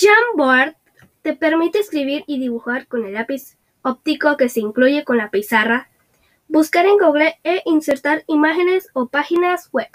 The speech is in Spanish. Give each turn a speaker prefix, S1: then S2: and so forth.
S1: Jamboard te permite escribir y dibujar con el lápiz óptico que se incluye con la pizarra, buscar en Google e insertar imágenes o páginas web.